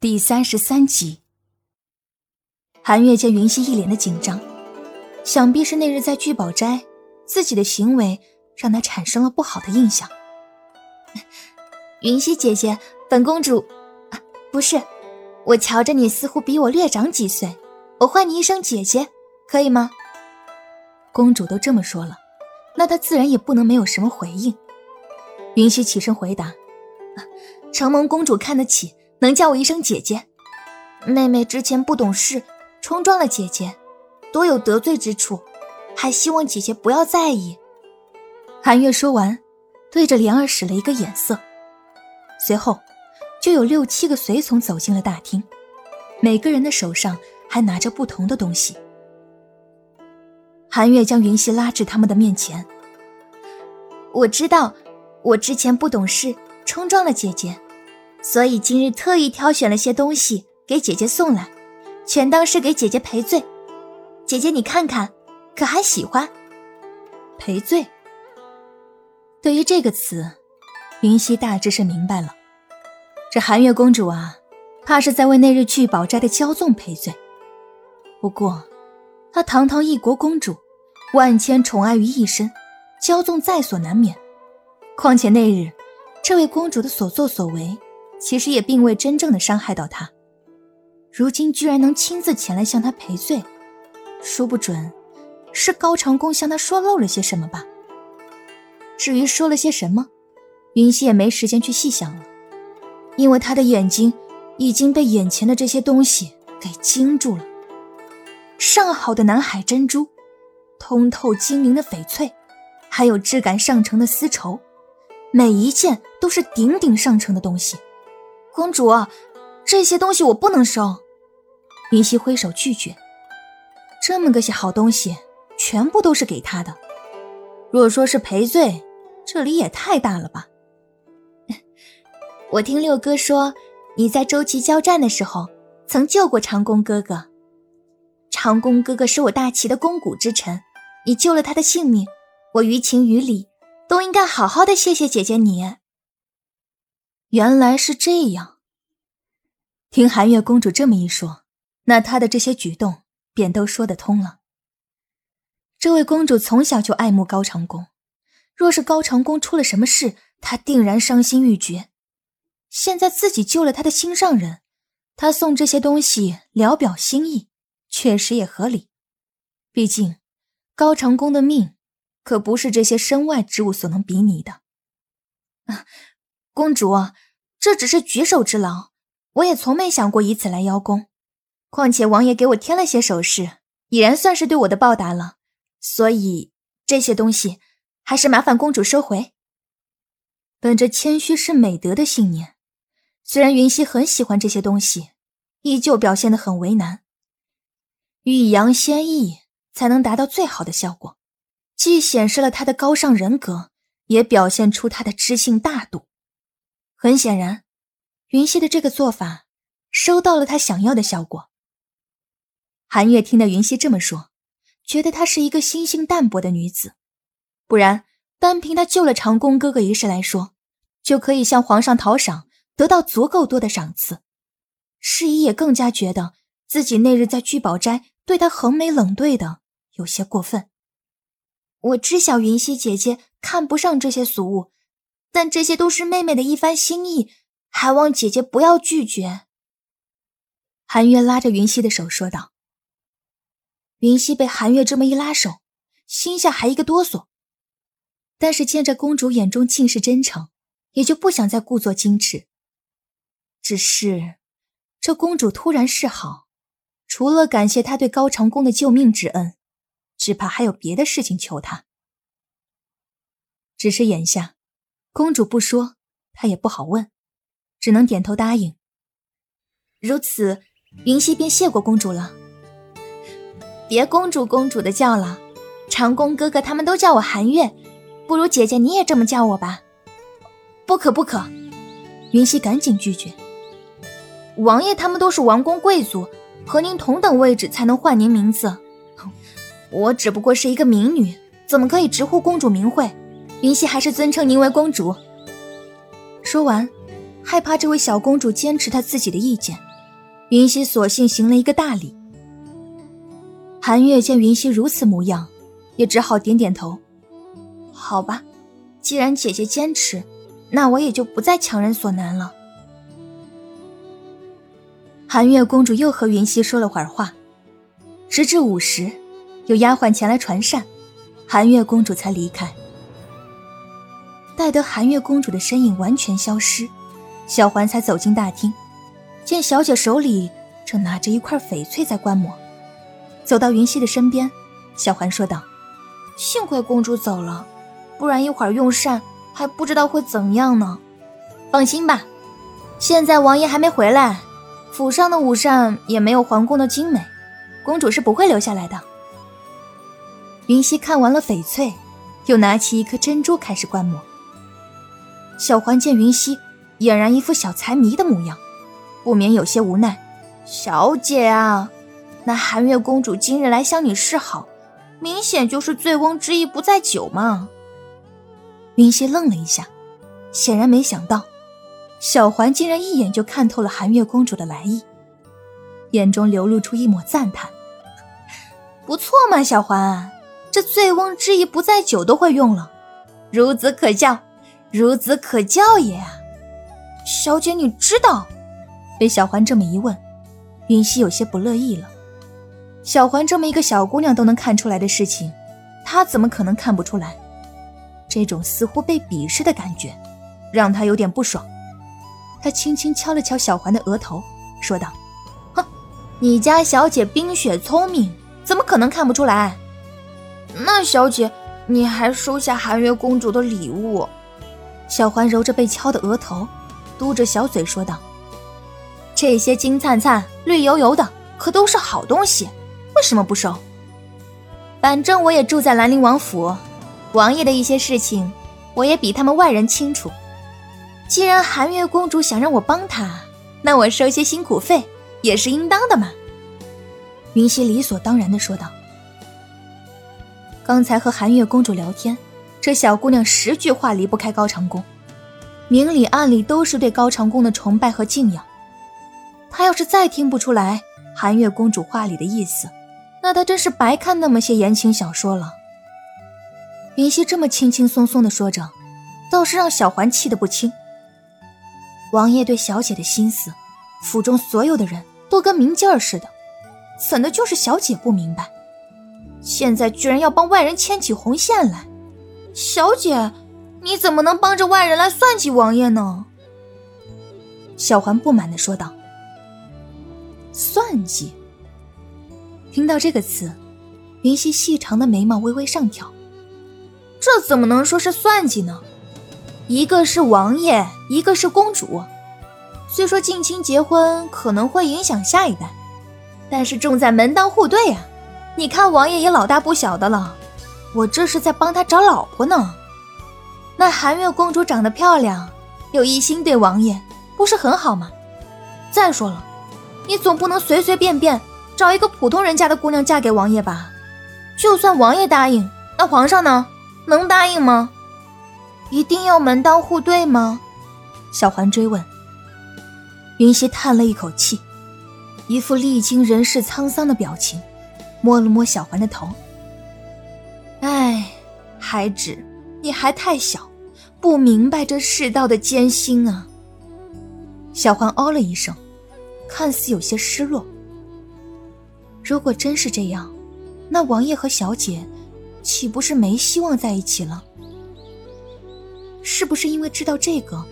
第三十三集，韩月见云溪一脸的紧张，想必是那日在聚宝斋，自己的行为让他产生了不好的印象。云溪姐姐，本公主，不是，我瞧着你似乎比我略长几岁，我唤你一声姐姐，可以吗？公主都这么说了，那她自然也不能没有什么回应。云溪起身回答：“承蒙公主看得起。”能叫我一声姐姐，妹妹之前不懂事，冲撞了姐姐，多有得罪之处，还希望姐姐不要在意。韩月说完，对着莲儿使了一个眼色，随后就有六七个随从走进了大厅，每个人的手上还拿着不同的东西。韩月将云溪拉至他们的面前，我知道，我之前不懂事，冲撞了姐姐。所以今日特意挑选了些东西给姐姐送来，全当是给姐姐赔罪。姐姐你看看，可还喜欢？赔罪。对于这个词，云溪大致是明白了。这寒月公主啊，怕是在为那日聚宝斋的骄纵赔罪。不过，她堂堂一国公主，万千宠爱于一身，骄纵在所难免。况且那日，这位公主的所作所为。其实也并未真正的伤害到他，如今居然能亲自前来向他赔罪，说不准是高长恭向他说漏了些什么吧。至于说了些什么，云溪也没时间去细想了，因为他的眼睛已经被眼前的这些东西给惊住了。上好的南海珍珠，通透晶莹的翡翠，还有质感上乘的丝绸，每一件都是顶顶上乘的东西。公主，这些东西我不能收。云溪挥手拒绝。这么个些好东西，全部都是给他的。若说是赔罪，这里也太大了吧？我听六哥说，你在周琦交战的时候，曾救过长弓哥哥。长弓哥哥是我大齐的肱骨之臣，你救了他的性命，我于情于理都应该好好的谢谢姐姐你。原来是这样。听寒月公主这么一说，那她的这些举动便都说得通了。这位公主从小就爱慕高长恭，若是高长恭出了什么事，她定然伤心欲绝。现在自己救了她的心上人，她送这些东西聊表心意，确实也合理。毕竟，高长恭的命可不是这些身外之物所能比拟的。啊。公主，这只是举手之劳，我也从没想过以此来邀功。况且王爷给我添了些首饰，已然算是对我的报答了。所以这些东西还是麻烦公主收回。本着谦虚是美德的信念，虽然云溪很喜欢这些东西，依旧表现得很为难。欲扬先抑，才能达到最好的效果，既显示了他的高尚人格，也表现出他的知性大度。很显然，云溪的这个做法收到了他想要的效果。韩月听到云溪这么说，觉得她是一个心性淡薄的女子，不然单凭她救了长弓哥哥一事来说，就可以向皇上讨赏，得到足够多的赏赐。世仪也更加觉得自己那日在聚宝斋对她横眉冷对的有些过分。我知晓云溪姐姐看不上这些俗物。但这些都是妹妹的一番心意，还望姐姐不要拒绝。韩月拉着云溪的手说道。云溪被韩月这么一拉手，心下还一个哆嗦，但是见着公主眼中尽是真诚，也就不想再故作矜持。只是，这公主突然示好，除了感谢他对高长恭的救命之恩，只怕还有别的事情求他。只是眼下。公主不说，他也不好问，只能点头答应。如此，云溪便谢过公主了。别公主公主的叫了，长弓哥哥他们都叫我寒月，不如姐姐你也这么叫我吧。不可不可，云溪赶紧拒绝。王爷他们都是王公贵族，和您同等位置才能唤您名字。我只不过是一个民女，怎么可以直呼公主名讳？云溪还是尊称您为公主。说完，害怕这位小公主坚持她自己的意见，云溪索性行了一个大礼。韩月见云溪如此模样，也只好点点头。好吧，既然姐姐坚持，那我也就不再强人所难了。韩月公主又和云溪说了会儿话，直至午时，有丫鬟前来传膳，韩月公主才离开。待得寒月公主的身影完全消失，小环才走进大厅，见小姐手里正拿着一块翡翠在观摩，走到云溪的身边，小环说道：“幸亏公主走了，不然一会儿用膳还不知道会怎样呢。放心吧，现在王爷还没回来。”府上的午膳也没有皇宫的精美，公主是不会留下来的。云溪看完了翡翠，又拿起一颗珍珠开始观摩。小环见云溪俨然一副小财迷的模样，不免有些无奈：“小姐啊，那寒月公主今日来向你示好，明显就是醉翁之意不在酒嘛。”云溪愣了一下，显然没想到。小环竟然一眼就看透了寒月公主的来意，眼中流露出一抹赞叹：“不错嘛，小环，这醉翁之意不在酒都会用了，孺子可教，孺子可教也啊！”小姐，你知道？被小环这么一问，云溪有些不乐意了。小环这么一个小姑娘都能看出来的事情，她怎么可能看不出来？这种似乎被鄙视的感觉，让她有点不爽。她轻轻敲了敲小环的额头，说道：“哼，你家小姐冰雪聪明，怎么可能看不出来？那小姐，你还收下寒月公主的礼物？”小环揉着被敲的额头，嘟着小嘴说道：“这些金灿灿、绿油油的，可都是好东西，为什么不收？反正我也住在兰陵王府，王爷的一些事情，我也比他们外人清楚。”既然寒月公主想让我帮她，那我收些辛苦费也是应当的嘛。云溪理所当然的说道。刚才和寒月公主聊天，这小姑娘十句话离不开高长恭，明里暗里都是对高长恭的崇拜和敬仰。她要是再听不出来寒月公主话里的意思，那她真是白看那么些言情小说了。云溪这么轻轻松松的说着，倒是让小环气得不轻。王爷对小姐的心思，府中所有的人都跟明镜儿似的，怎的就是小姐不明白？现在居然要帮外人牵起红线来，小姐，你怎么能帮着外人来算计王爷呢？小环不满的说道。算计。听到这个词，云溪细长的眉毛微微上挑。这怎么能说是算计呢？一个是王爷，一个是公主。虽说近亲结婚可能会影响下一代，但是重在门当户对呀。你看王爷也老大不小的了，我这是在帮他找老婆呢。那寒月公主长得漂亮，又一心对王爷，不是很好吗？再说了，你总不能随随便便找一个普通人家的姑娘嫁给王爷吧？就算王爷答应，那皇上呢？能答应吗？一定要门当户对吗？小环追问。云溪叹了一口气，一副历经人世沧桑的表情，摸了摸小环的头。孩子，你还太小，不明白这世道的艰辛啊。小环哦了一声，看似有些失落。如果真是这样，那王爷和小姐岂不是没希望在一起了？是不是因为知道这个，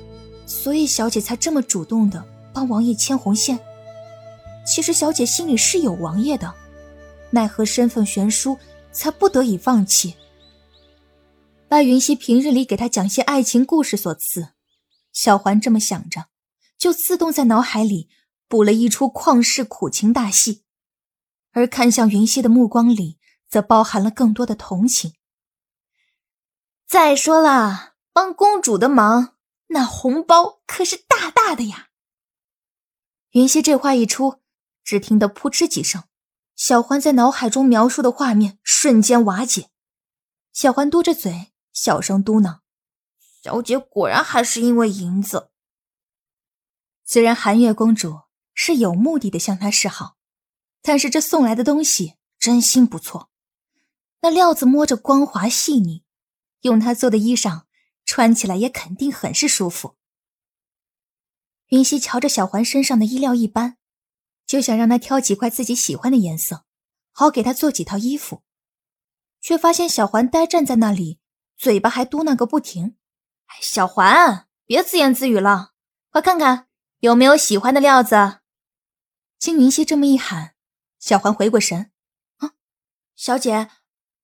所以小姐才这么主动的帮王爷牵红线？其实小姐心里是有王爷的，奈何身份悬殊，才不得已放弃。拜云溪平日里给她讲些爱情故事所赐，小环这么想着，就自动在脑海里补了一出旷世苦情大戏，而看向云溪的目光里，则包含了更多的同情。再说了。帮公主的忙，那红包可是大大的呀！云溪这话一出，只听得扑哧几声，小环在脑海中描述的画面瞬间瓦解。小环嘟着嘴，小声嘟囔：“小姐果然还是因为银子。”虽然寒月公主是有目的的向他示好，但是这送来的东西真心不错，那料子摸着光滑细腻，用他做的衣裳穿起来也肯定很是舒服。云溪瞧着小环身上的衣料一般，就想让他挑几块自己喜欢的颜色，好给他做几套衣服，却发现小环呆站在那里，嘴巴还嘟囔个不停：“小环，别自言自语了，快看看有没有喜欢的料子。”经云溪这么一喊，小环回过神：“啊，小姐，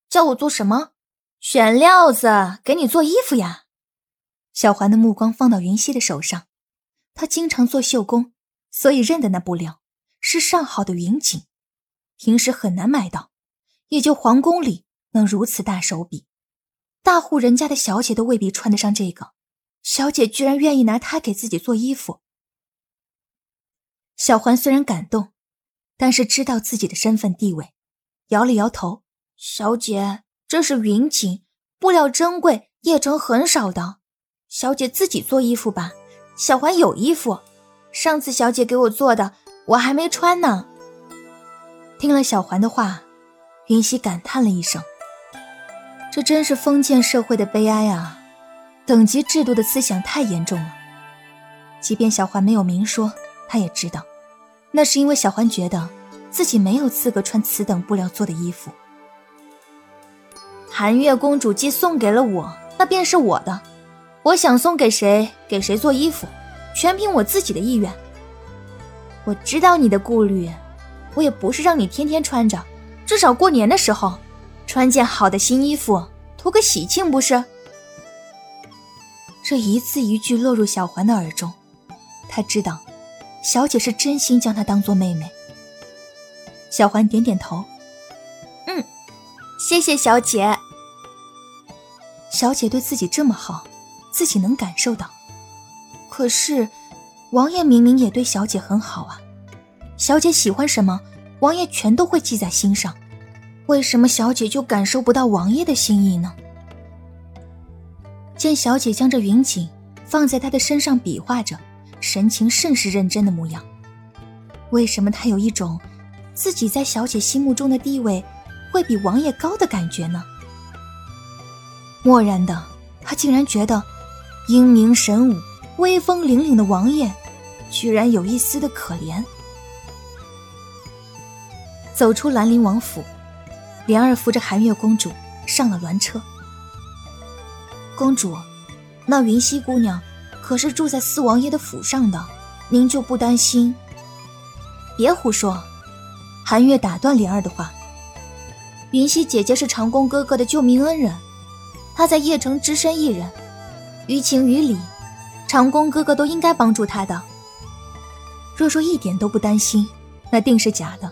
叫我做什么？选料子给你做衣服呀？”小环的目光放到云溪的手上，她经常做绣工，所以认得那布料是上好的云锦，平时很难买到，也就皇宫里能如此大手笔，大户人家的小姐都未必穿得上这个，小姐居然愿意拿它给自己做衣服。小环虽然感动，但是知道自己的身份地位，摇了摇头：“小姐，这是云锦，布料珍贵，叶城很少的。小姐自己做衣服吧。小环有衣服，上次小姐给我做的，我还没穿呢。”听了小环的话，云溪感叹了一声：“这真是封建社会的悲哀啊！等级制度的思想太严重了。即便小环没有明说，他也知道。”那是因为小环觉得自己没有资格穿此等布料做的衣服。寒月公主既送给了我，那便是我的。我想送给谁，给谁做衣服，全凭我自己的意愿。我知道你的顾虑，我也不是让你天天穿着，至少过年的时候，穿件好的新衣服，图个喜庆，不是？这一字一句落入小环的耳中，他知道。小姐是真心将她当做妹妹。小环点点头，嗯，谢谢小姐。小姐对自己这么好，自己能感受到。可是，王爷明明也对小姐很好啊。小姐喜欢什么，王爷全都会记在心上。为什么小姐就感受不到王爷的心意呢？见小姐将这云锦放在他的身上比划着。神情甚是认真的模样。为什么他有一种自己在小姐心目中的地位会比王爷高的感觉呢？漠然的他竟然觉得英明神武、威风凛凛的王爷，居然有一丝的可怜。走出兰陵王府，莲儿扶着寒月公主上了鸾车。公主，那云溪姑娘。可是住在四王爷的府上的，您就不担心？别胡说！寒月打断莲儿的话。云溪姐姐是长宫哥哥的救命恩人，她在邺城只身一人，于情于理，长宫哥哥都应该帮助她的。若说一点都不担心，那定是假的。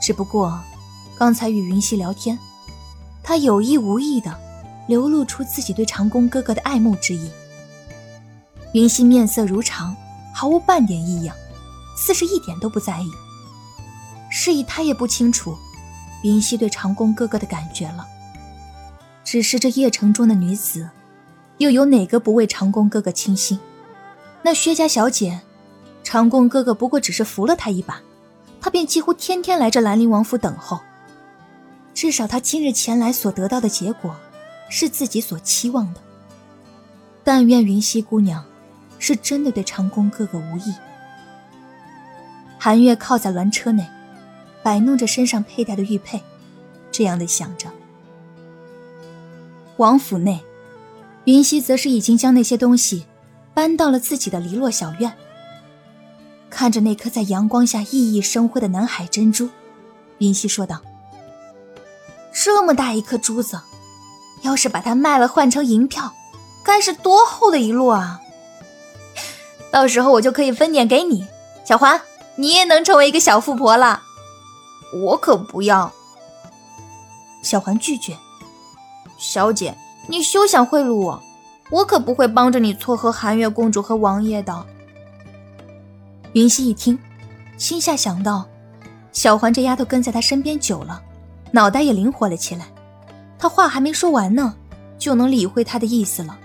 只不过，刚才与云溪聊天，她有意无意的流露出自己对长宫哥哥的爱慕之意。云溪面色如常，毫无半点异样，似是一点都不在意。是以他也不清楚云溪对长宫哥哥的感觉了。只是这邺城中的女子，又有哪个不为长宫哥哥倾心？那薛家小姐，长宫哥哥不过只是扶了她一把，她便几乎天天来这兰陵王府等候。至少他今日前来所得到的结果，是自己所期望的。但愿云溪姑娘。是真的对长工哥哥无意。韩月靠在鸾车内，摆弄着身上佩戴的玉佩，这样的想着。王府内，云溪则是已经将那些东西搬到了自己的篱落小院。看着那颗在阳光下熠熠生辉的南海珍珠，云溪说道：“这么大一颗珠子，要是把它卖了换成银票，该是多厚的一摞啊！”到时候我就可以分点给你，小环，你也能成为一个小富婆了。我可不要。小环拒绝。小姐，你休想贿赂我，我可不会帮着你撮合寒月公主和王爷的。云溪一听，心下想到，小环这丫头跟在他身边久了，脑袋也灵活了起来。他话还没说完呢，就能理会他的意思了。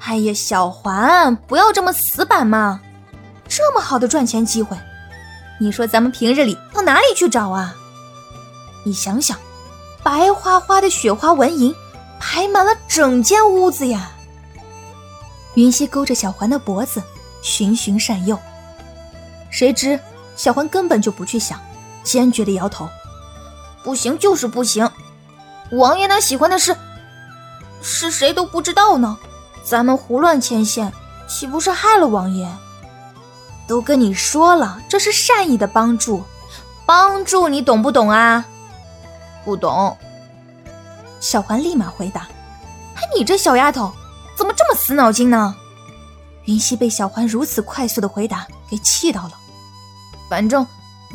哎呀，小环，不要这么死板嘛！这么好的赚钱机会，你说咱们平日里到哪里去找啊？你想想，白花花的雪花纹银排满了整间屋子呀。云溪勾着小环的脖子，循循善诱。谁知小环根本就不去想，坚决的摇头：“不行，就是不行。王爷那喜欢的是，是谁都不知道呢。咱们胡乱牵线，岂不是害了王爷？都跟你说了，这是善意的帮助，帮助你懂不懂啊？不懂。”小环立马回答：“哎，你这小丫头！”怎么这么死脑筋呢？云溪被小环如此快速的回答给气到了。反正，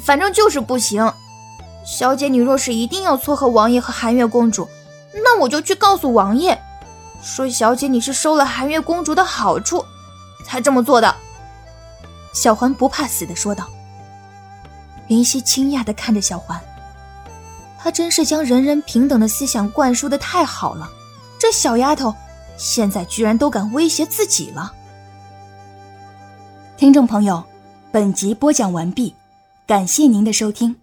反正就是不行。小姐，你若是一定要撮合王爷和寒月公主，那我就去告诉王爷，说小姐你是收了寒月公主的好处，才这么做的。小环不怕死的说道。云溪惊讶的看着小环，她真是将人人平等的思想灌输的太好了。这小丫头。现在居然都敢威胁自己了！听众朋友，本集播讲完毕，感谢您的收听。